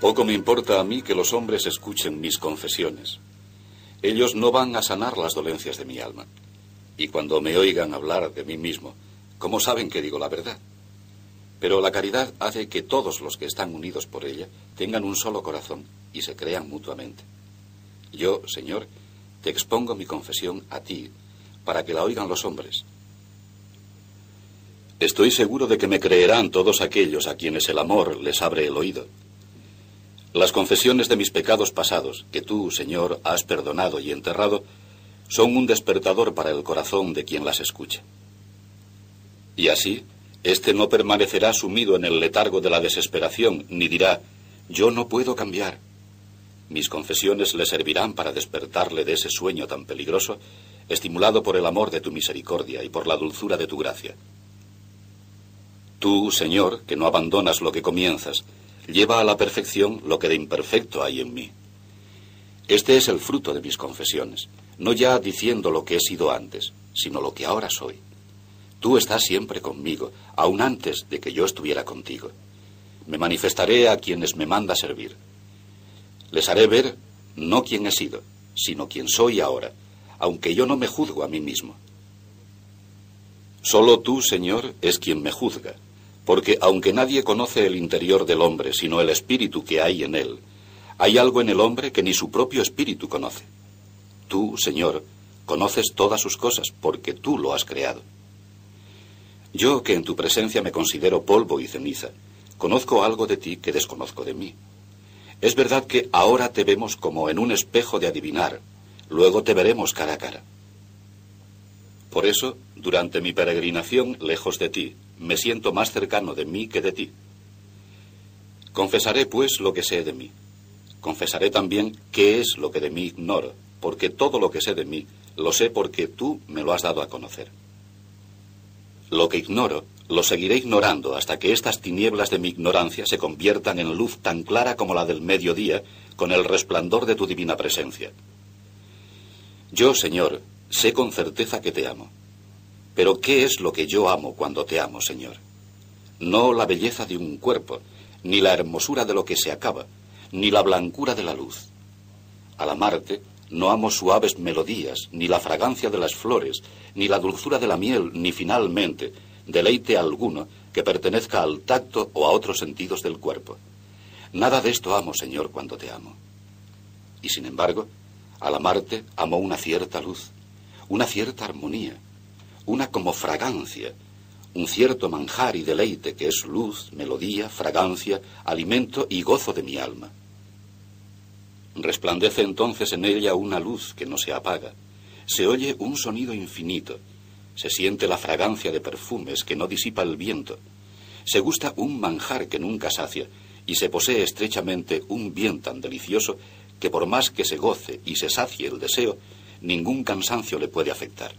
Poco me importa a mí que los hombres escuchen mis confesiones. Ellos no van a sanar las dolencias de mi alma. Y cuando me oigan hablar de mí mismo, ¿cómo saben que digo la verdad? Pero la caridad hace que todos los que están unidos por ella tengan un solo corazón y se crean mutuamente. Yo, Señor, te expongo mi confesión a ti, para que la oigan los hombres. Estoy seguro de que me creerán todos aquellos a quienes el amor les abre el oído. Las confesiones de mis pecados pasados, que tú, Señor, has perdonado y enterrado, son un despertador para el corazón de quien las escucha. Y así, éste no permanecerá sumido en el letargo de la desesperación, ni dirá, yo no puedo cambiar. Mis confesiones le servirán para despertarle de ese sueño tan peligroso, estimulado por el amor de tu misericordia y por la dulzura de tu gracia. Tú, Señor, que no abandonas lo que comienzas, lleva a la perfección lo que de imperfecto hay en mí. Este es el fruto de mis confesiones, no ya diciendo lo que he sido antes, sino lo que ahora soy. Tú estás siempre conmigo, aun antes de que yo estuviera contigo. Me manifestaré a quienes me manda servir. Les haré ver no quién he sido, sino quién soy ahora, aunque yo no me juzgo a mí mismo. Solo tú, Señor, es quien me juzga, porque aunque nadie conoce el interior del hombre, sino el espíritu que hay en él, hay algo en el hombre que ni su propio espíritu conoce. Tú, Señor, conoces todas sus cosas, porque tú lo has creado. Yo, que en tu presencia me considero polvo y ceniza, conozco algo de ti que desconozco de mí. Es verdad que ahora te vemos como en un espejo de adivinar, luego te veremos cara a cara. Por eso, durante mi peregrinación lejos de ti, me siento más cercano de mí que de ti. Confesaré, pues, lo que sé de mí. Confesaré también qué es lo que de mí ignoro, porque todo lo que sé de mí lo sé porque tú me lo has dado a conocer. Lo que ignoro lo seguiré ignorando hasta que estas tinieblas de mi ignorancia se conviertan en luz tan clara como la del mediodía con el resplandor de tu divina presencia. Yo, Señor, sé con certeza que te amo. Pero ¿qué es lo que yo amo cuando te amo, Señor? No la belleza de un cuerpo, ni la hermosura de lo que se acaba, ni la blancura de la luz. Al amarte, no amo suaves melodías, ni la fragancia de las flores, ni la dulzura de la miel, ni finalmente deleite alguno que pertenezca al tacto o a otros sentidos del cuerpo. Nada de esto amo, Señor, cuando te amo. Y sin embargo, al amarte amo una cierta luz, una cierta armonía, una como fragancia, un cierto manjar y deleite que es luz, melodía, fragancia, alimento y gozo de mi alma. Resplandece entonces en ella una luz que no se apaga, se oye un sonido infinito, se siente la fragancia de perfumes que no disipa el viento. Se gusta un manjar que nunca sacia y se posee estrechamente un bien tan delicioso que por más que se goce y se sacie el deseo, ningún cansancio le puede afectar.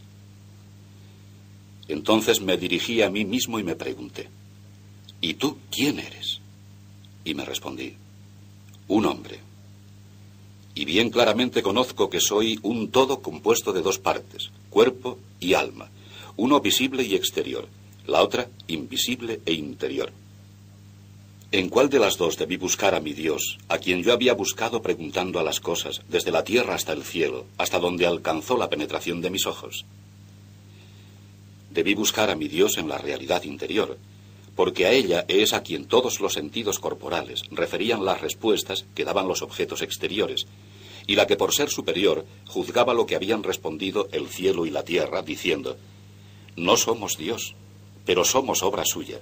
Entonces me dirigí a mí mismo y me pregunté, ¿y tú quién eres? Y me respondí, un hombre. Y bien claramente conozco que soy un todo compuesto de dos partes, cuerpo y alma, uno visible y exterior, la otra invisible e interior. ¿En cuál de las dos debí buscar a mi Dios, a quien yo había buscado preguntando a las cosas, desde la tierra hasta el cielo, hasta donde alcanzó la penetración de mis ojos? Debí buscar a mi Dios en la realidad interior, porque a ella es a quien todos los sentidos corporales referían las respuestas que daban los objetos exteriores, y la que por ser superior juzgaba lo que habían respondido el cielo y la tierra, diciendo, no somos Dios, pero somos obra suya.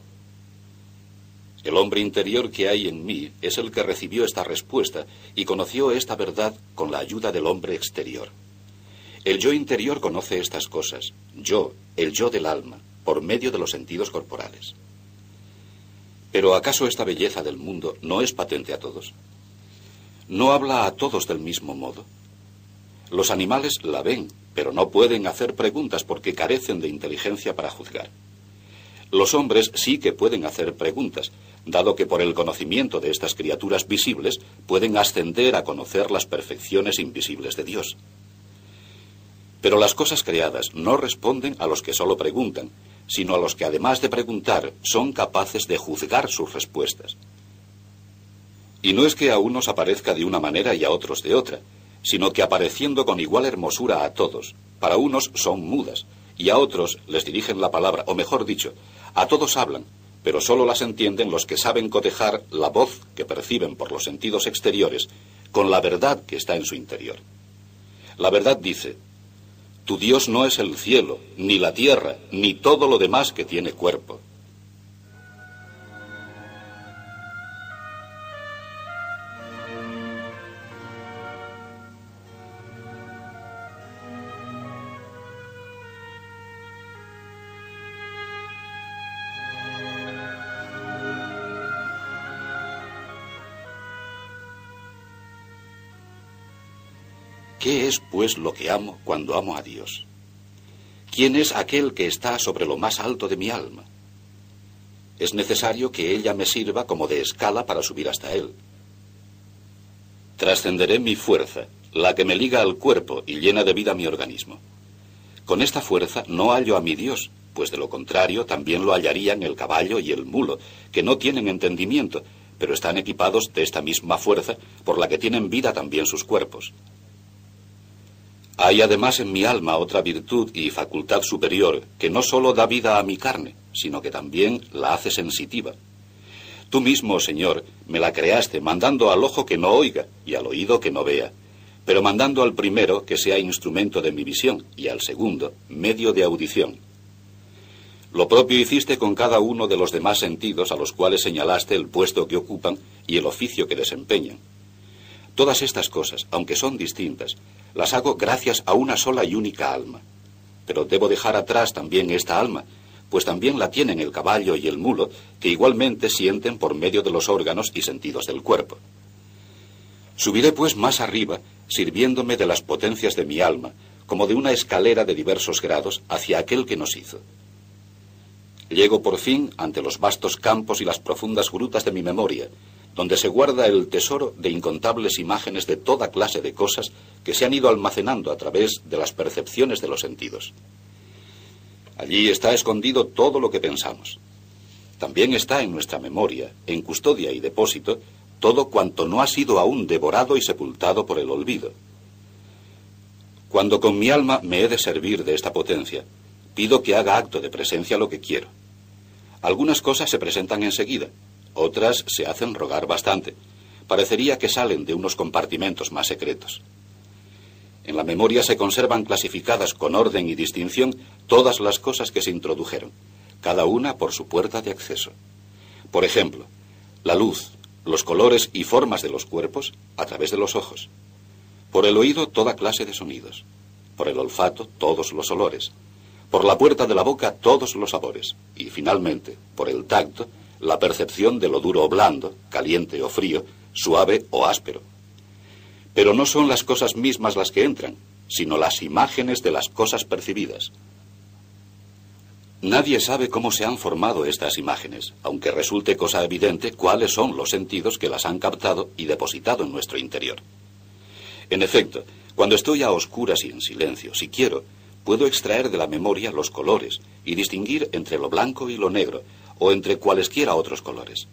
El hombre interior que hay en mí es el que recibió esta respuesta y conoció esta verdad con la ayuda del hombre exterior. El yo interior conoce estas cosas, yo, el yo del alma, por medio de los sentidos corporales. Pero ¿acaso esta belleza del mundo no es patente a todos? ¿No habla a todos del mismo modo? Los animales la ven, pero no pueden hacer preguntas porque carecen de inteligencia para juzgar. Los hombres sí que pueden hacer preguntas, dado que por el conocimiento de estas criaturas visibles pueden ascender a conocer las perfecciones invisibles de Dios. Pero las cosas creadas no responden a los que solo preguntan, sino a los que además de preguntar son capaces de juzgar sus respuestas. Y no es que a unos aparezca de una manera y a otros de otra, sino que apareciendo con igual hermosura a todos, para unos son mudas, y a otros les dirigen la palabra, o mejor dicho, a todos hablan, pero sólo las entienden los que saben cotejar la voz que perciben por los sentidos exteriores con la verdad que está en su interior. La verdad dice, tu Dios no es el cielo, ni la tierra, ni todo lo demás que tiene cuerpo. ¿Qué es, pues, lo que amo cuando amo a Dios? ¿Quién es aquel que está sobre lo más alto de mi alma? Es necesario que ella me sirva como de escala para subir hasta Él. Trascenderé mi fuerza, la que me liga al cuerpo y llena de vida mi organismo. Con esta fuerza no hallo a mi Dios, pues de lo contrario también lo hallarían el caballo y el mulo, que no tienen entendimiento, pero están equipados de esta misma fuerza por la que tienen vida también sus cuerpos. Hay además en mi alma otra virtud y facultad superior que no sólo da vida a mi carne, sino que también la hace sensitiva. Tú mismo, Señor, me la creaste mandando al ojo que no oiga y al oído que no vea, pero mandando al primero que sea instrumento de mi visión y al segundo medio de audición. Lo propio hiciste con cada uno de los demás sentidos a los cuales señalaste el puesto que ocupan y el oficio que desempeñan. Todas estas cosas, aunque son distintas, las hago gracias a una sola y única alma. Pero debo dejar atrás también esta alma, pues también la tienen el caballo y el mulo, que igualmente sienten por medio de los órganos y sentidos del cuerpo. Subiré pues más arriba, sirviéndome de las potencias de mi alma, como de una escalera de diversos grados hacia aquel que nos hizo. Llego por fin ante los vastos campos y las profundas grutas de mi memoria, donde se guarda el tesoro de incontables imágenes de toda clase de cosas que se han ido almacenando a través de las percepciones de los sentidos. Allí está escondido todo lo que pensamos. También está en nuestra memoria, en custodia y depósito, todo cuanto no ha sido aún devorado y sepultado por el olvido. Cuando con mi alma me he de servir de esta potencia, pido que haga acto de presencia lo que quiero. Algunas cosas se presentan enseguida, otras se hacen rogar bastante. Parecería que salen de unos compartimentos más secretos. En la memoria se conservan clasificadas con orden y distinción todas las cosas que se introdujeron, cada una por su puerta de acceso. Por ejemplo, la luz, los colores y formas de los cuerpos a través de los ojos. Por el oído toda clase de sonidos. Por el olfato todos los olores. Por la puerta de la boca todos los sabores. Y finalmente, por el tacto, la percepción de lo duro o blando, caliente o frío, suave o áspero. Pero no son las cosas mismas las que entran, sino las imágenes de las cosas percibidas. Nadie sabe cómo se han formado estas imágenes, aunque resulte cosa evidente cuáles son los sentidos que las han captado y depositado en nuestro interior. En efecto, cuando estoy a oscuras y en silencio, si quiero, puedo extraer de la memoria los colores y distinguir entre lo blanco y lo negro, o entre cualesquiera otros colores.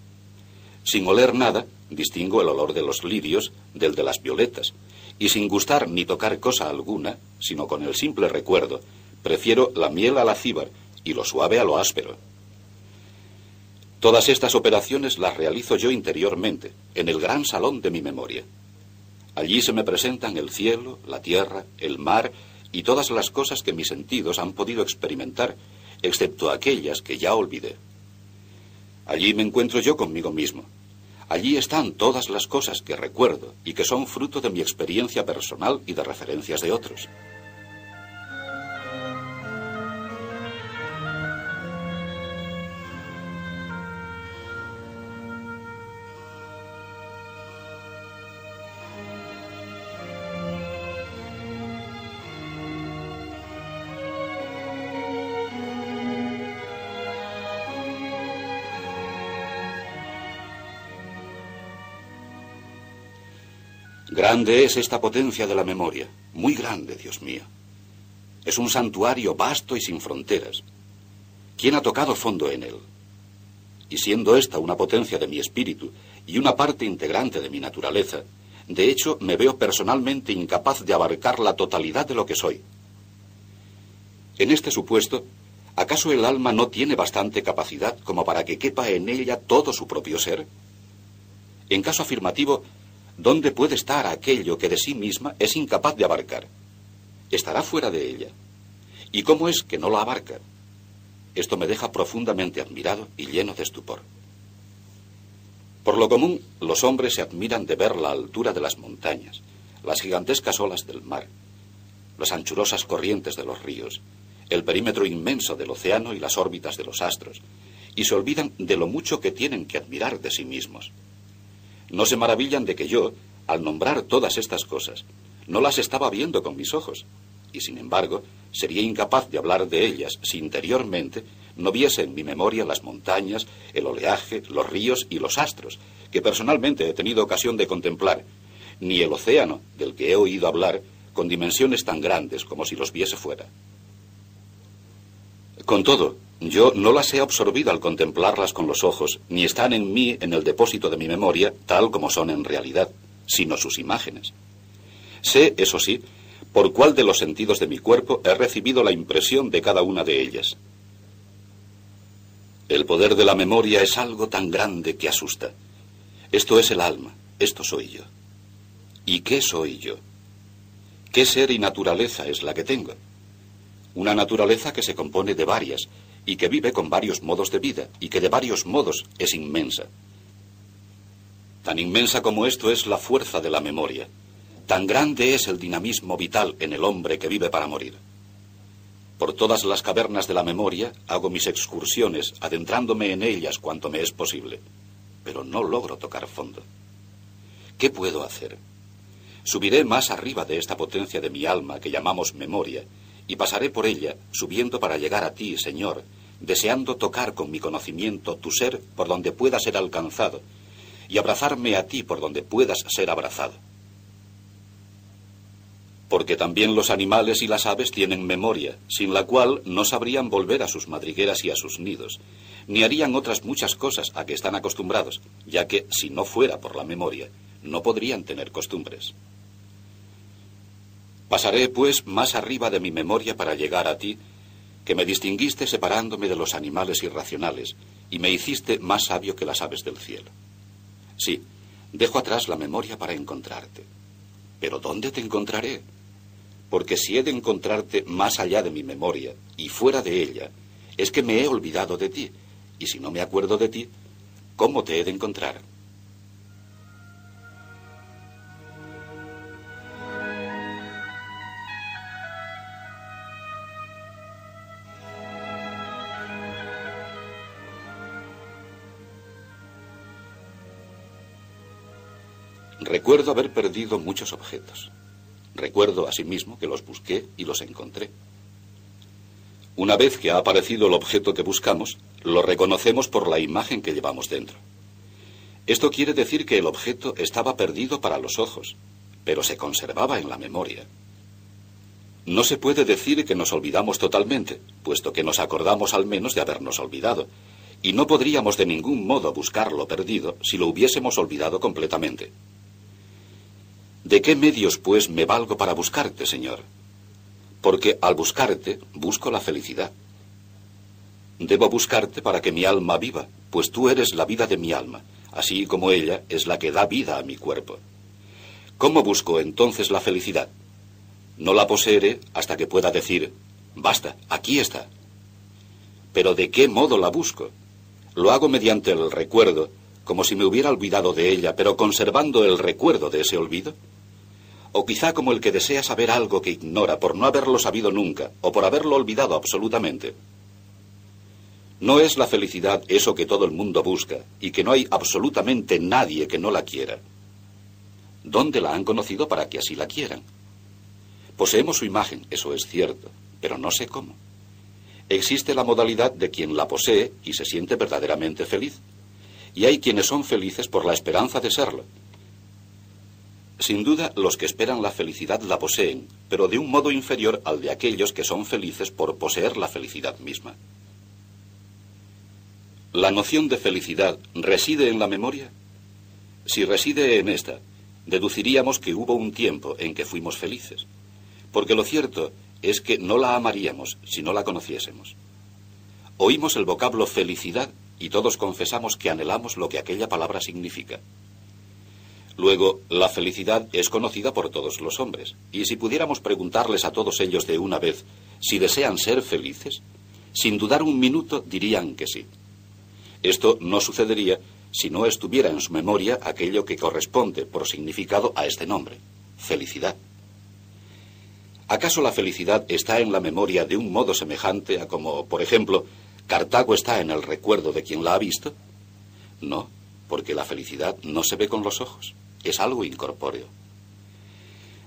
Sin oler nada, distingo el olor de los lirios del de las violetas, y sin gustar ni tocar cosa alguna, sino con el simple recuerdo, prefiero la miel a la cíbar y lo suave a lo áspero. Todas estas operaciones las realizo yo interiormente, en el gran salón de mi memoria. Allí se me presentan el cielo, la tierra, el mar y todas las cosas que mis sentidos han podido experimentar, excepto aquellas que ya olvidé. Allí me encuentro yo conmigo mismo. Allí están todas las cosas que recuerdo y que son fruto de mi experiencia personal y de referencias de otros. Grande es esta potencia de la memoria, muy grande, Dios mío. Es un santuario vasto y sin fronteras. ¿Quién ha tocado fondo en él? y siendo esta una potencia de mi espíritu y una parte integrante de mi naturaleza, de hecho me veo personalmente incapaz de abarcar la totalidad de lo que soy. En este supuesto, ¿acaso el alma no tiene bastante capacidad como para que quepa en ella todo su propio ser? En caso afirmativo, ¿dónde puede estar aquello que de sí misma es incapaz de abarcar? Estará fuera de ella. ¿Y cómo es que no la abarca? Esto me deja profundamente admirado y lleno de estupor. Por lo común, los hombres se admiran de ver la altura de las montañas, las gigantescas olas del mar, las anchurosas corrientes de los ríos, el perímetro inmenso del océano y las órbitas de los astros, y se olvidan de lo mucho que tienen que admirar de sí mismos. No se maravillan de que yo, al nombrar todas estas cosas, no las estaba viendo con mis ojos, y sin embargo sería incapaz de hablar de ellas si interiormente no viese en mi memoria las montañas, el oleaje, los ríos y los astros, que personalmente he tenido ocasión de contemplar, ni el océano, del que he oído hablar, con dimensiones tan grandes como si los viese fuera. Con todo, yo no las he absorbido al contemplarlas con los ojos, ni están en mí en el depósito de mi memoria tal como son en realidad, sino sus imágenes. Sé, eso sí, por cuál de los sentidos de mi cuerpo he recibido la impresión de cada una de ellas. El poder de la memoria es algo tan grande que asusta. Esto es el alma, esto soy yo. ¿Y qué soy yo? ¿Qué ser y naturaleza es la que tengo? Una naturaleza que se compone de varias y que vive con varios modos de vida y que de varios modos es inmensa. Tan inmensa como esto es la fuerza de la memoria. Tan grande es el dinamismo vital en el hombre que vive para morir. Por todas las cavernas de la memoria hago mis excursiones, adentrándome en ellas cuanto me es posible, pero no logro tocar fondo. ¿Qué puedo hacer? Subiré más arriba de esta potencia de mi alma que llamamos memoria, y pasaré por ella, subiendo para llegar a ti, Señor, deseando tocar con mi conocimiento tu ser por donde pueda ser alcanzado, y abrazarme a ti por donde puedas ser abrazado porque también los animales y las aves tienen memoria, sin la cual no sabrían volver a sus madrigueras y a sus nidos, ni harían otras muchas cosas a que están acostumbrados, ya que, si no fuera por la memoria, no podrían tener costumbres. Pasaré, pues, más arriba de mi memoria para llegar a ti, que me distinguiste separándome de los animales irracionales, y me hiciste más sabio que las aves del cielo. Sí, dejo atrás la memoria para encontrarte. Pero ¿dónde te encontraré? porque si he de encontrarte más allá de mi memoria y fuera de ella, es que me he olvidado de ti, y si no me acuerdo de ti, ¿cómo te he de encontrar? Haber perdido muchos objetos. Recuerdo asimismo que los busqué y los encontré. Una vez que ha aparecido el objeto que buscamos, lo reconocemos por la imagen que llevamos dentro. Esto quiere decir que el objeto estaba perdido para los ojos, pero se conservaba en la memoria. No se puede decir que nos olvidamos totalmente, puesto que nos acordamos al menos de habernos olvidado, y no podríamos de ningún modo buscar lo perdido si lo hubiésemos olvidado completamente. ¿De qué medios, pues, me valgo para buscarte, Señor? Porque al buscarte, busco la felicidad. Debo buscarte para que mi alma viva, pues tú eres la vida de mi alma, así como ella es la que da vida a mi cuerpo. ¿Cómo busco entonces la felicidad? No la poseeré hasta que pueda decir, basta, aquí está. Pero ¿de qué modo la busco? Lo hago mediante el recuerdo, como si me hubiera olvidado de ella, pero conservando el recuerdo de ese olvido o quizá como el que desea saber algo que ignora por no haberlo sabido nunca o por haberlo olvidado absolutamente. No es la felicidad eso que todo el mundo busca y que no hay absolutamente nadie que no la quiera. ¿Dónde la han conocido para que así la quieran? Poseemos su imagen, eso es cierto, pero no sé cómo. Existe la modalidad de quien la posee y se siente verdaderamente feliz. Y hay quienes son felices por la esperanza de serlo, sin duda, los que esperan la felicidad la poseen, pero de un modo inferior al de aquellos que son felices por poseer la felicidad misma. ¿La noción de felicidad reside en la memoria? Si reside en esta, deduciríamos que hubo un tiempo en que fuimos felices, porque lo cierto es que no la amaríamos si no la conociésemos. Oímos el vocablo felicidad y todos confesamos que anhelamos lo que aquella palabra significa. Luego, la felicidad es conocida por todos los hombres, y si pudiéramos preguntarles a todos ellos de una vez si desean ser felices, sin dudar un minuto dirían que sí. Esto no sucedería si no estuviera en su memoria aquello que corresponde por significado a este nombre, felicidad. ¿Acaso la felicidad está en la memoria de un modo semejante a como, por ejemplo, Cartago está en el recuerdo de quien la ha visto? No, porque la felicidad no se ve con los ojos es algo incorpóreo.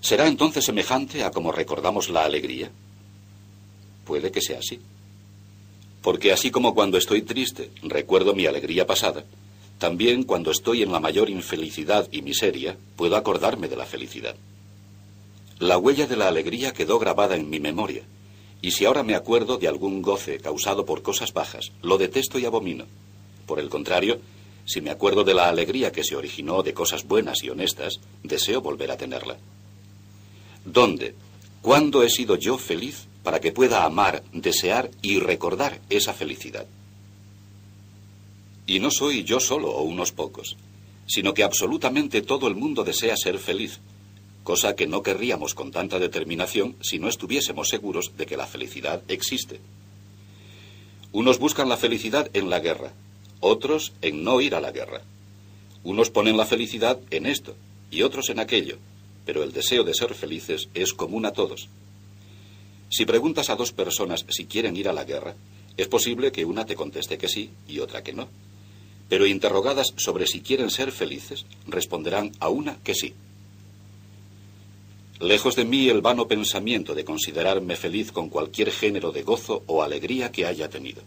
¿Será entonces semejante a como recordamos la alegría? Puede que sea así. Porque así como cuando estoy triste recuerdo mi alegría pasada, también cuando estoy en la mayor infelicidad y miseria puedo acordarme de la felicidad. La huella de la alegría quedó grabada en mi memoria, y si ahora me acuerdo de algún goce causado por cosas bajas, lo detesto y abomino. Por el contrario, si me acuerdo de la alegría que se originó de cosas buenas y honestas, deseo volver a tenerla. ¿Dónde? ¿Cuándo he sido yo feliz para que pueda amar, desear y recordar esa felicidad? Y no soy yo solo o unos pocos, sino que absolutamente todo el mundo desea ser feliz, cosa que no querríamos con tanta determinación si no estuviésemos seguros de que la felicidad existe. Unos buscan la felicidad en la guerra, otros en no ir a la guerra. Unos ponen la felicidad en esto y otros en aquello, pero el deseo de ser felices es común a todos. Si preguntas a dos personas si quieren ir a la guerra, es posible que una te conteste que sí y otra que no. Pero interrogadas sobre si quieren ser felices, responderán a una que sí. Lejos de mí el vano pensamiento de considerarme feliz con cualquier género de gozo o alegría que haya tenido.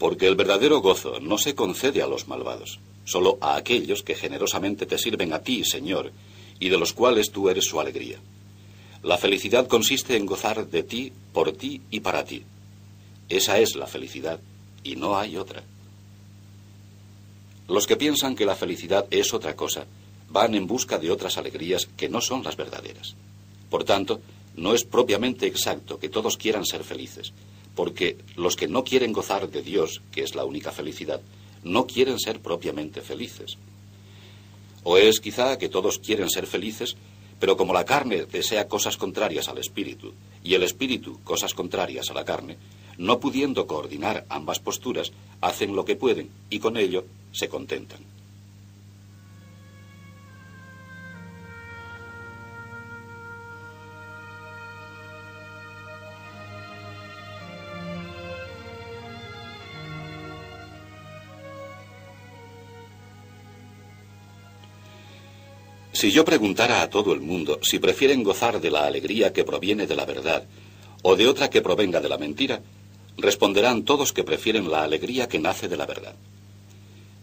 Porque el verdadero gozo no se concede a los malvados, solo a aquellos que generosamente te sirven a ti, Señor, y de los cuales tú eres su alegría. La felicidad consiste en gozar de ti, por ti y para ti. Esa es la felicidad, y no hay otra. Los que piensan que la felicidad es otra cosa, van en busca de otras alegrías que no son las verdaderas. Por tanto, no es propiamente exacto que todos quieran ser felices, porque los que no quieren gozar de Dios, que es la única felicidad, no quieren ser propiamente felices. O es quizá que todos quieren ser felices, pero como la carne desea cosas contrarias al espíritu y el espíritu cosas contrarias a la carne, no pudiendo coordinar ambas posturas, hacen lo que pueden y con ello se contentan. Si yo preguntara a todo el mundo si prefieren gozar de la alegría que proviene de la verdad o de otra que provenga de la mentira, responderán todos que prefieren la alegría que nace de la verdad.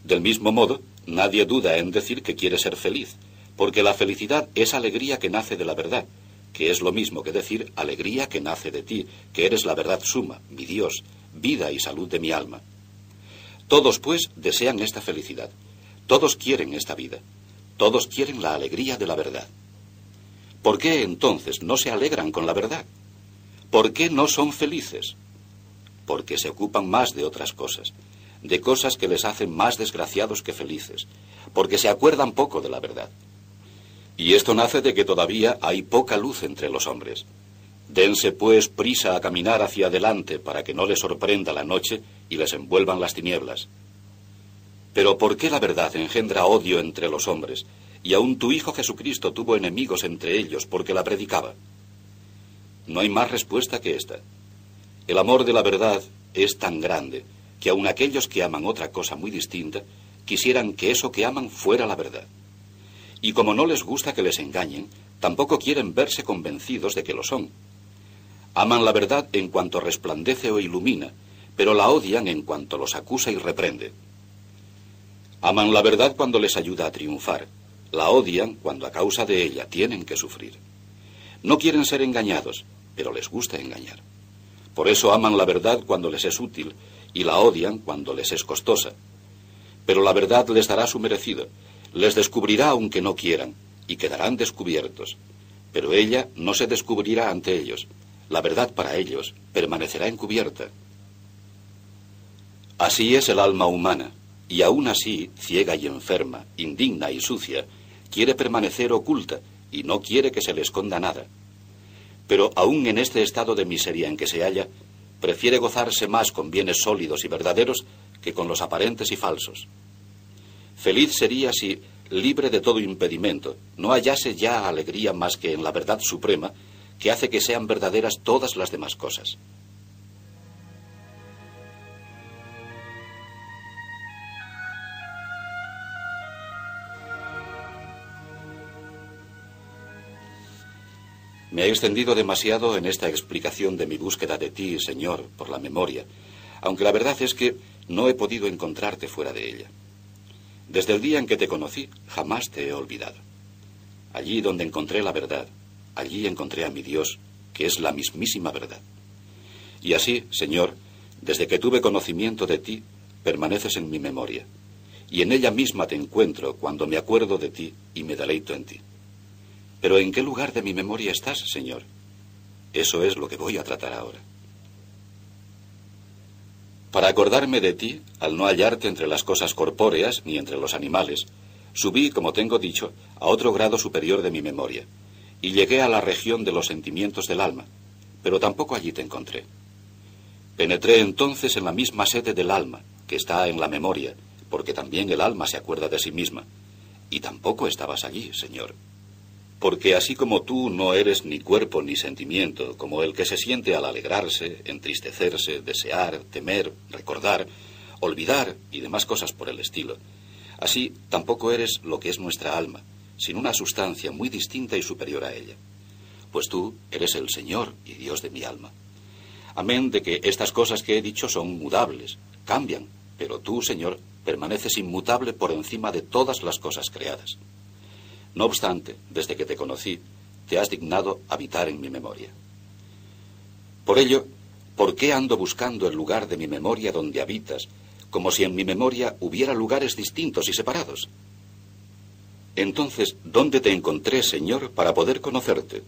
Del mismo modo, nadie duda en decir que quiere ser feliz, porque la felicidad es alegría que nace de la verdad, que es lo mismo que decir alegría que nace de ti, que eres la verdad suma, mi Dios, vida y salud de mi alma. Todos, pues, desean esta felicidad. Todos quieren esta vida. Todos quieren la alegría de la verdad. ¿Por qué entonces no se alegran con la verdad? ¿Por qué no son felices? Porque se ocupan más de otras cosas, de cosas que les hacen más desgraciados que felices, porque se acuerdan poco de la verdad. Y esto nace de que todavía hay poca luz entre los hombres. Dense pues prisa a caminar hacia adelante para que no les sorprenda la noche y les envuelvan las tinieblas. Pero ¿por qué la verdad engendra odio entre los hombres? Y aún tu Hijo Jesucristo tuvo enemigos entre ellos porque la predicaba. No hay más respuesta que esta. El amor de la verdad es tan grande que aun aquellos que aman otra cosa muy distinta quisieran que eso que aman fuera la verdad. Y como no les gusta que les engañen, tampoco quieren verse convencidos de que lo son. Aman la verdad en cuanto resplandece o ilumina, pero la odian en cuanto los acusa y reprende. Aman la verdad cuando les ayuda a triunfar, la odian cuando a causa de ella tienen que sufrir. No quieren ser engañados, pero les gusta engañar. Por eso aman la verdad cuando les es útil y la odian cuando les es costosa. Pero la verdad les dará su merecido, les descubrirá aunque no quieran, y quedarán descubiertos. Pero ella no se descubrirá ante ellos. La verdad para ellos permanecerá encubierta. Así es el alma humana, y aún así, ciega y enferma, indigna y sucia, quiere permanecer oculta y no quiere que se le esconda nada. Pero aún en este estado de miseria en que se halla, prefiere gozarse más con bienes sólidos y verdaderos que con los aparentes y falsos. Feliz sería si, libre de todo impedimento, no hallase ya alegría más que en la verdad suprema que hace que sean verdaderas todas las demás cosas. Me he extendido demasiado en esta explicación de mi búsqueda de ti, Señor, por la memoria, aunque la verdad es que no he podido encontrarte fuera de ella. Desde el día en que te conocí, jamás te he olvidado. Allí donde encontré la verdad, allí encontré a mi Dios, que es la mismísima verdad. Y así, Señor, desde que tuve conocimiento de ti, permaneces en mi memoria, y en ella misma te encuentro cuando me acuerdo de ti y me deleito en ti. Pero ¿en qué lugar de mi memoria estás, Señor? Eso es lo que voy a tratar ahora. Para acordarme de ti, al no hallarte entre las cosas corpóreas ni entre los animales, subí, como tengo dicho, a otro grado superior de mi memoria, y llegué a la región de los sentimientos del alma, pero tampoco allí te encontré. Penetré entonces en la misma sede del alma, que está en la memoria, porque también el alma se acuerda de sí misma, y tampoco estabas allí, Señor. Porque así como tú no eres ni cuerpo ni sentimiento, como el que se siente al alegrarse, entristecerse, desear, temer, recordar, olvidar y demás cosas por el estilo, así tampoco eres lo que es nuestra alma, sin una sustancia muy distinta y superior a ella. Pues tú eres el Señor y Dios de mi alma. Amén de que estas cosas que he dicho son mudables, cambian, pero tú, Señor, permaneces inmutable por encima de todas las cosas creadas. No obstante, desde que te conocí, te has dignado habitar en mi memoria. Por ello, ¿por qué ando buscando el lugar de mi memoria donde habitas, como si en mi memoria hubiera lugares distintos y separados? Entonces, ¿dónde te encontré, Señor, para poder conocerte?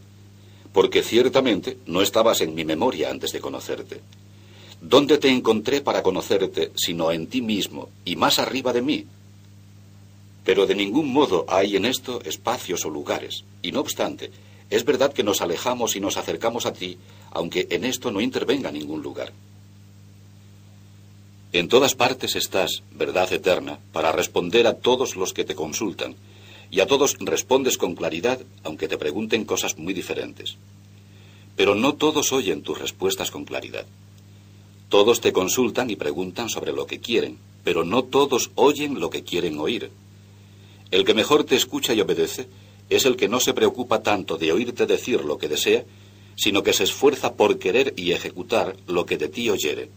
Porque ciertamente no estabas en mi memoria antes de conocerte. ¿Dónde te encontré para conocerte, sino en ti mismo y más arriba de mí? Pero de ningún modo hay en esto espacios o lugares. Y no obstante, es verdad que nos alejamos y nos acercamos a ti, aunque en esto no intervenga ningún lugar. En todas partes estás, verdad eterna, para responder a todos los que te consultan, y a todos respondes con claridad, aunque te pregunten cosas muy diferentes. Pero no todos oyen tus respuestas con claridad. Todos te consultan y preguntan sobre lo que quieren, pero no todos oyen lo que quieren oír. El que mejor te escucha y obedece es el que no se preocupa tanto de oírte decir lo que desea, sino que se esfuerza por querer y ejecutar lo que de ti oyere.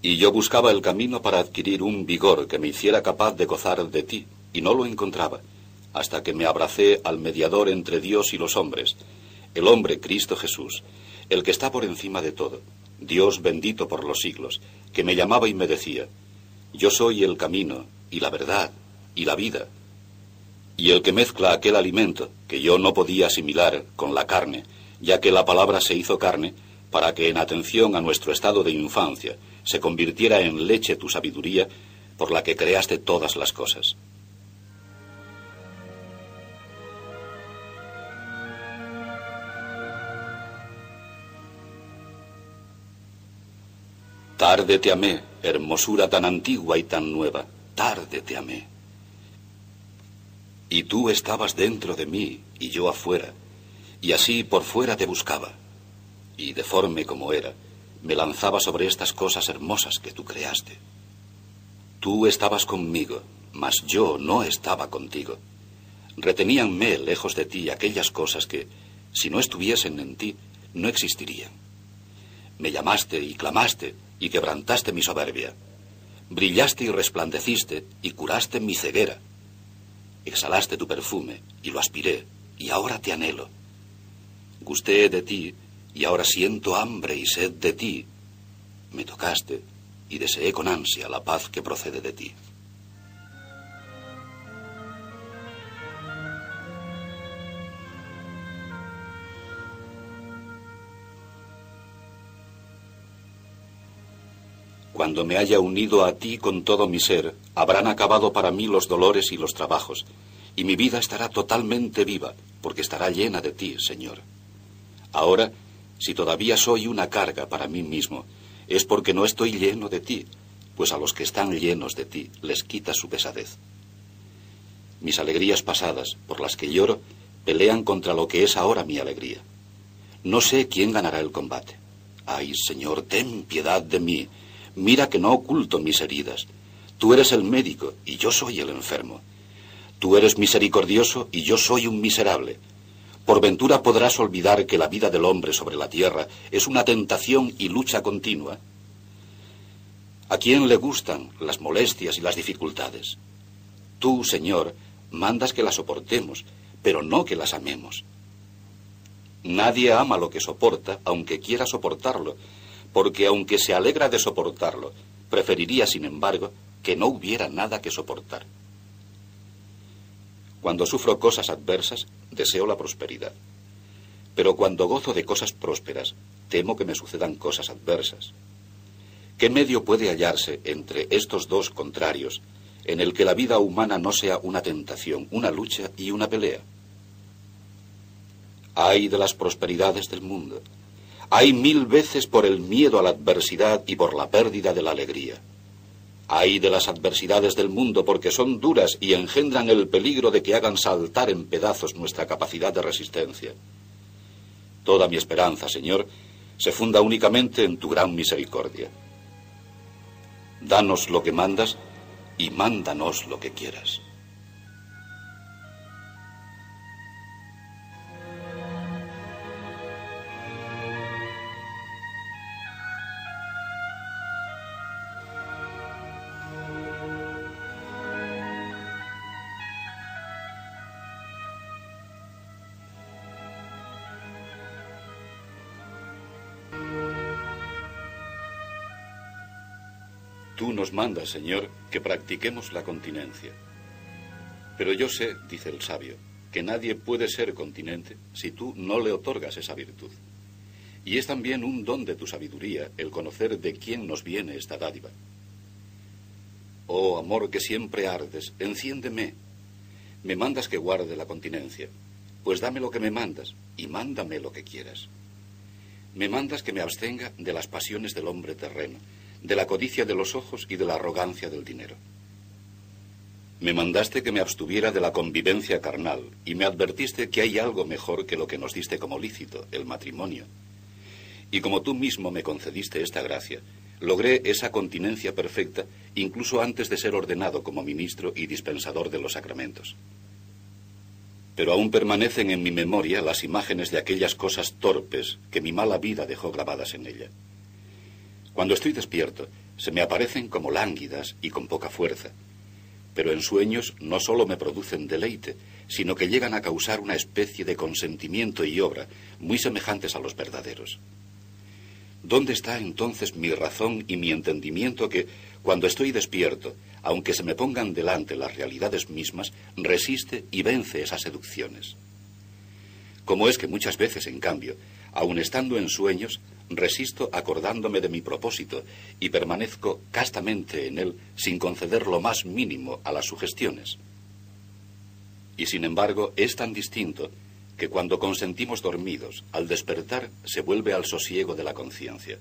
Y yo buscaba el camino para adquirir un vigor que me hiciera capaz de gozar de ti, y no lo encontraba, hasta que me abracé al mediador entre Dios y los hombres, el hombre Cristo Jesús, el que está por encima de todo, Dios bendito por los siglos, que me llamaba y me decía, Yo soy el camino, y la verdad y la vida. Y el que mezcla aquel alimento que yo no podía asimilar con la carne, ya que la palabra se hizo carne, para que en atención a nuestro estado de infancia se convirtiera en leche tu sabiduría, por la que creaste todas las cosas. Tarde te amé, hermosura tan antigua y tan nueva tarde te amé. Y tú estabas dentro de mí y yo afuera, y así por fuera te buscaba. Y deforme como era, me lanzaba sobre estas cosas hermosas que tú creaste. Tú estabas conmigo, mas yo no estaba contigo. Reteníanme lejos de ti aquellas cosas que, si no estuviesen en ti, no existirían. Me llamaste y clamaste y quebrantaste mi soberbia brillaste y resplandeciste y curaste mi ceguera. Exhalaste tu perfume y lo aspiré y ahora te anhelo. Gusté de ti y ahora siento hambre y sed de ti. me tocaste y deseé con ansia la paz que procede de ti. Cuando me haya unido a ti con todo mi ser, habrán acabado para mí los dolores y los trabajos, y mi vida estará totalmente viva, porque estará llena de ti, Señor. Ahora, si todavía soy una carga para mí mismo, es porque no estoy lleno de ti, pues a los que están llenos de ti les quita su pesadez. Mis alegrías pasadas, por las que lloro, pelean contra lo que es ahora mi alegría. No sé quién ganará el combate. Ay, Señor, ten piedad de mí, Mira que no oculto mis heridas. Tú eres el médico y yo soy el enfermo. Tú eres misericordioso y yo soy un miserable. Por ventura podrás olvidar que la vida del hombre sobre la tierra es una tentación y lucha continua. ¿A quién le gustan las molestias y las dificultades? Tú, Señor, mandas que las soportemos, pero no que las amemos. Nadie ama lo que soporta, aunque quiera soportarlo, porque aunque se alegra de soportarlo, preferiría, sin embargo, que no hubiera nada que soportar. Cuando sufro cosas adversas, deseo la prosperidad. Pero cuando gozo de cosas prósperas, temo que me sucedan cosas adversas. ¿Qué medio puede hallarse entre estos dos contrarios en el que la vida humana no sea una tentación, una lucha y una pelea? Hay de las prosperidades del mundo, hay mil veces por el miedo a la adversidad y por la pérdida de la alegría. Hay de las adversidades del mundo porque son duras y engendran el peligro de que hagan saltar en pedazos nuestra capacidad de resistencia. Toda mi esperanza, Señor, se funda únicamente en tu gran misericordia. Danos lo que mandas y mándanos lo que quieras. Tú nos mandas, Señor, que practiquemos la continencia. Pero yo sé, dice el sabio, que nadie puede ser continente si tú no le otorgas esa virtud. Y es también un don de tu sabiduría el conocer de quién nos viene esta dádiva. Oh amor que siempre ardes, enciéndeme. Me mandas que guarde la continencia, pues dame lo que me mandas y mándame lo que quieras. Me mandas que me abstenga de las pasiones del hombre terreno de la codicia de los ojos y de la arrogancia del dinero. Me mandaste que me abstuviera de la convivencia carnal y me advertiste que hay algo mejor que lo que nos diste como lícito, el matrimonio. Y como tú mismo me concediste esta gracia, logré esa continencia perfecta incluso antes de ser ordenado como ministro y dispensador de los sacramentos. Pero aún permanecen en mi memoria las imágenes de aquellas cosas torpes que mi mala vida dejó grabadas en ella. Cuando estoy despierto, se me aparecen como lánguidas y con poca fuerza. Pero en sueños no solo me producen deleite, sino que llegan a causar una especie de consentimiento y obra muy semejantes a los verdaderos. ¿Dónde está entonces mi razón y mi entendimiento que, cuando estoy despierto, aunque se me pongan delante las realidades mismas, resiste y vence esas seducciones? Como es que muchas veces, en cambio, aun estando en sueños, resisto acordándome de mi propósito y permanezco castamente en él sin conceder lo más mínimo a las sugestiones. Y sin embargo es tan distinto que cuando consentimos dormidos, al despertar se vuelve al sosiego de la conciencia.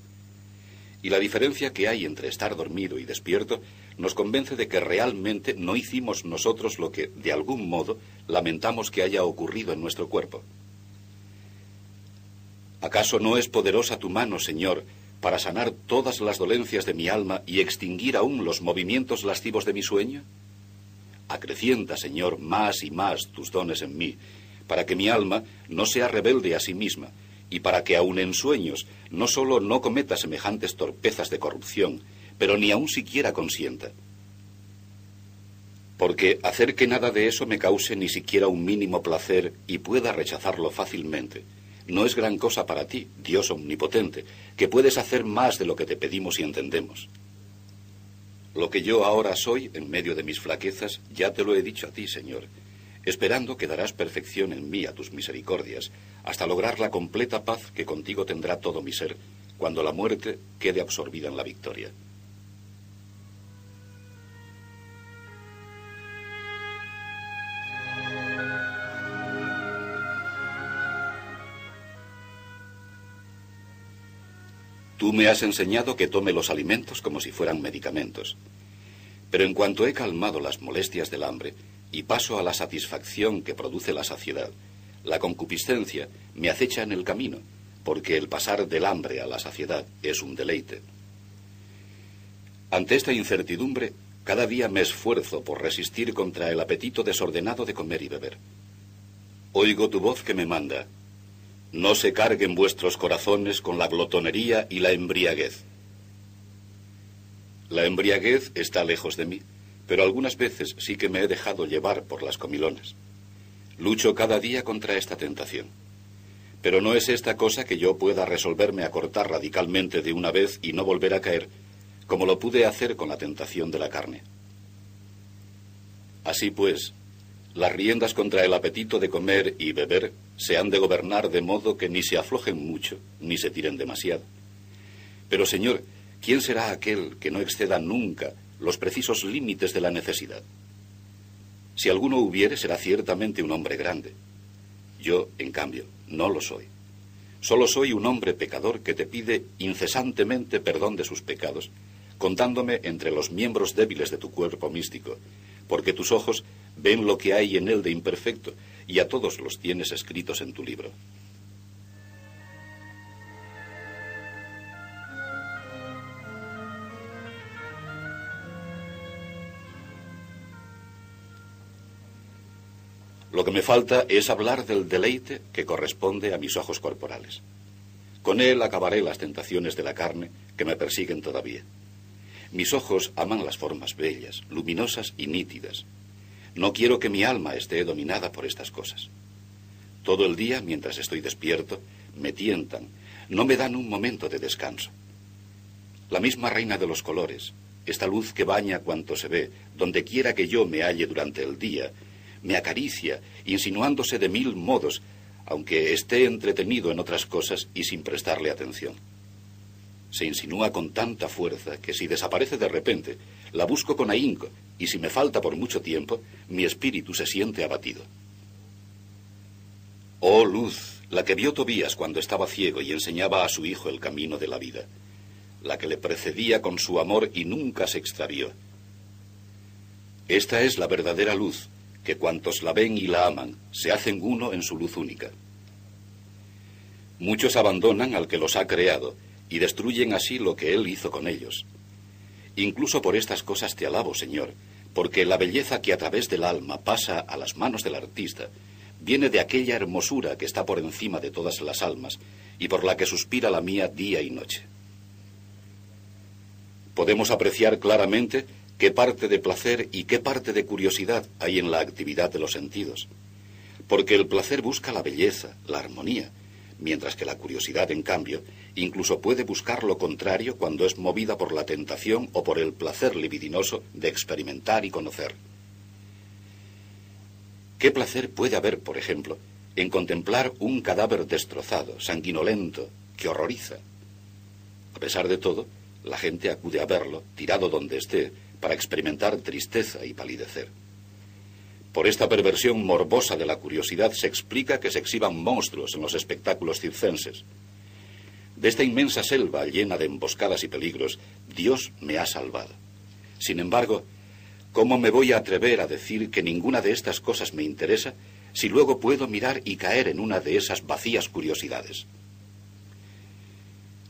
Y la diferencia que hay entre estar dormido y despierto nos convence de que realmente no hicimos nosotros lo que, de algún modo, lamentamos que haya ocurrido en nuestro cuerpo. ¿Acaso no es poderosa tu mano, Señor, para sanar todas las dolencias de mi alma y extinguir aún los movimientos lascivos de mi sueño? Acrecienta, Señor, más y más tus dones en mí, para que mi alma no sea rebelde a sí misma, y para que aun en sueños no solo no cometa semejantes torpezas de corrupción, pero ni aun siquiera consienta. Porque hacer que nada de eso me cause ni siquiera un mínimo placer y pueda rechazarlo fácilmente, no es gran cosa para ti, Dios omnipotente, que puedes hacer más de lo que te pedimos y entendemos. Lo que yo ahora soy, en medio de mis flaquezas, ya te lo he dicho a ti, Señor, esperando que darás perfección en mí a tus misericordias, hasta lograr la completa paz que contigo tendrá todo mi ser, cuando la muerte quede absorbida en la victoria. Tú me has enseñado que tome los alimentos como si fueran medicamentos. Pero en cuanto he calmado las molestias del hambre y paso a la satisfacción que produce la saciedad, la concupiscencia me acecha en el camino, porque el pasar del hambre a la saciedad es un deleite. Ante esta incertidumbre, cada día me esfuerzo por resistir contra el apetito desordenado de comer y beber. Oigo tu voz que me manda, no se carguen vuestros corazones con la glotonería y la embriaguez. La embriaguez está lejos de mí, pero algunas veces sí que me he dejado llevar por las comilonas. Lucho cada día contra esta tentación. Pero no es esta cosa que yo pueda resolverme a cortar radicalmente de una vez y no volver a caer, como lo pude hacer con la tentación de la carne. Así pues, las riendas contra el apetito de comer y beber se han de gobernar de modo que ni se aflojen mucho, ni se tiren demasiado. Pero, Señor, ¿quién será aquel que no exceda nunca los precisos límites de la necesidad? Si alguno hubiere, será ciertamente un hombre grande. Yo, en cambio, no lo soy. Solo soy un hombre pecador que te pide incesantemente perdón de sus pecados, contándome entre los miembros débiles de tu cuerpo místico, porque tus ojos ven lo que hay en él de imperfecto y a todos los tienes escritos en tu libro. Lo que me falta es hablar del deleite que corresponde a mis ojos corporales. Con él acabaré las tentaciones de la carne que me persiguen todavía. Mis ojos aman las formas bellas, luminosas y nítidas, no quiero que mi alma esté dominada por estas cosas. Todo el día, mientras estoy despierto, me tientan, no me dan un momento de descanso. La misma reina de los colores, esta luz que baña cuanto se ve, donde quiera que yo me halle durante el día, me acaricia, insinuándose de mil modos, aunque esté entretenido en otras cosas y sin prestarle atención. Se insinúa con tanta fuerza que si desaparece de repente, la busco con ahínco y si me falta por mucho tiempo, mi espíritu se siente abatido. Oh luz, la que vio Tobías cuando estaba ciego y enseñaba a su hijo el camino de la vida, la que le precedía con su amor y nunca se extravió. Esta es la verdadera luz, que cuantos la ven y la aman, se hacen uno en su luz única. Muchos abandonan al que los ha creado y destruyen así lo que él hizo con ellos. Incluso por estas cosas te alabo, Señor, porque la belleza que a través del alma pasa a las manos del artista viene de aquella hermosura que está por encima de todas las almas y por la que suspira la mía día y noche. Podemos apreciar claramente qué parte de placer y qué parte de curiosidad hay en la actividad de los sentidos, porque el placer busca la belleza, la armonía, mientras que la curiosidad, en cambio, incluso puede buscar lo contrario cuando es movida por la tentación o por el placer libidinoso de experimentar y conocer. ¿Qué placer puede haber, por ejemplo, en contemplar un cadáver destrozado, sanguinolento, que horroriza? A pesar de todo, la gente acude a verlo, tirado donde esté, para experimentar tristeza y palidecer. Por esta perversión morbosa de la curiosidad se explica que se exhiban monstruos en los espectáculos circenses. De esta inmensa selva llena de emboscadas y peligros, Dios me ha salvado. Sin embargo, ¿cómo me voy a atrever a decir que ninguna de estas cosas me interesa si luego puedo mirar y caer en una de esas vacías curiosidades?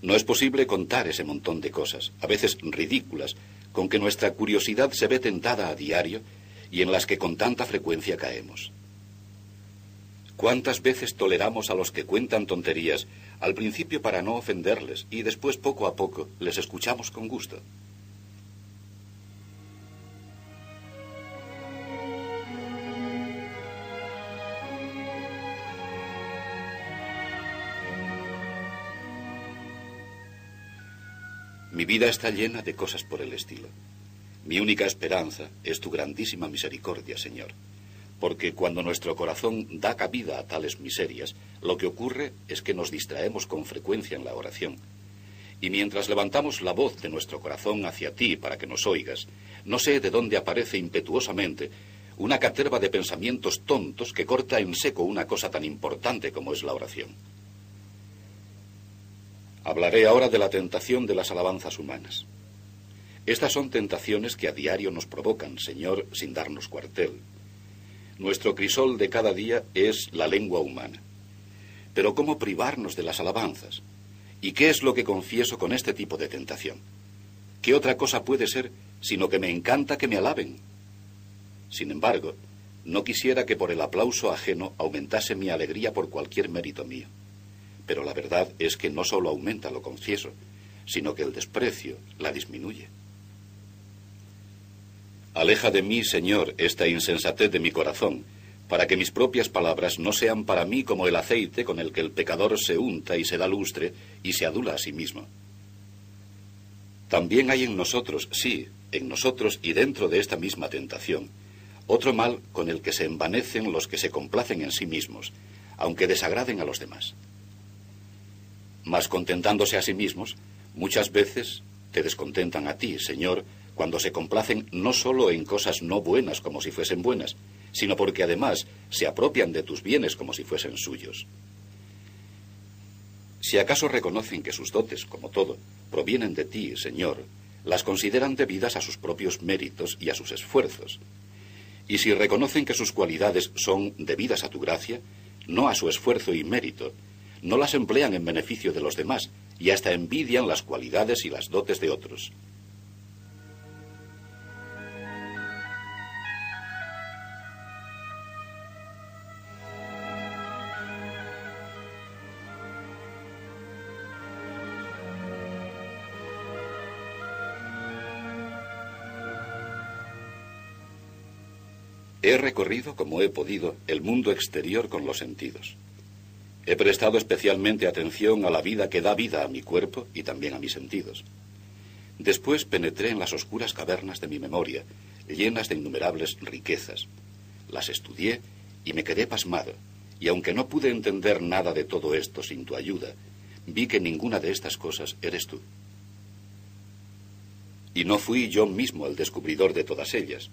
No es posible contar ese montón de cosas, a veces ridículas, con que nuestra curiosidad se ve tentada a diario y en las que con tanta frecuencia caemos. ¿Cuántas veces toleramos a los que cuentan tonterías, al principio para no ofenderles y después poco a poco les escuchamos con gusto. Mi vida está llena de cosas por el estilo. Mi única esperanza es tu grandísima misericordia, Señor porque cuando nuestro corazón da cabida a tales miserias, lo que ocurre es que nos distraemos con frecuencia en la oración. Y mientras levantamos la voz de nuestro corazón hacia ti para que nos oigas, no sé de dónde aparece impetuosamente una caterva de pensamientos tontos que corta en seco una cosa tan importante como es la oración. Hablaré ahora de la tentación de las alabanzas humanas. Estas son tentaciones que a diario nos provocan, Señor, sin darnos cuartel. Nuestro crisol de cada día es la lengua humana. Pero ¿cómo privarnos de las alabanzas? ¿Y qué es lo que confieso con este tipo de tentación? ¿Qué otra cosa puede ser sino que me encanta que me alaben? Sin embargo, no quisiera que por el aplauso ajeno aumentase mi alegría por cualquier mérito mío. Pero la verdad es que no solo aumenta, lo confieso, sino que el desprecio la disminuye. Aleja de mí, Señor, esta insensatez de mi corazón, para que mis propias palabras no sean para mí como el aceite con el que el pecador se unta y se da lustre y se adula a sí mismo. También hay en nosotros, sí, en nosotros y dentro de esta misma tentación, otro mal con el que se envanecen los que se complacen en sí mismos, aunque desagraden a los demás mas contentándose a sí mismos, muchas veces te descontentan a ti, Señor, cuando se complacen no solo en cosas no buenas como si fuesen buenas, sino porque además se apropian de tus bienes como si fuesen suyos. Si acaso reconocen que sus dotes, como todo, provienen de ti, Señor, las consideran debidas a sus propios méritos y a sus esfuerzos. Y si reconocen que sus cualidades son debidas a tu gracia, no a su esfuerzo y mérito, no las emplean en beneficio de los demás y hasta envidian las cualidades y las dotes de otros. Recorrido, como he podido, el mundo exterior con los sentidos. He prestado especialmente atención a la vida que da vida a mi cuerpo y también a mis sentidos. Después penetré en las oscuras cavernas de mi memoria, llenas de innumerables riquezas. Las estudié y me quedé pasmado, y aunque no pude entender nada de todo esto sin tu ayuda, vi que ninguna de estas cosas eres tú. Y no fui yo mismo el descubridor de todas ellas,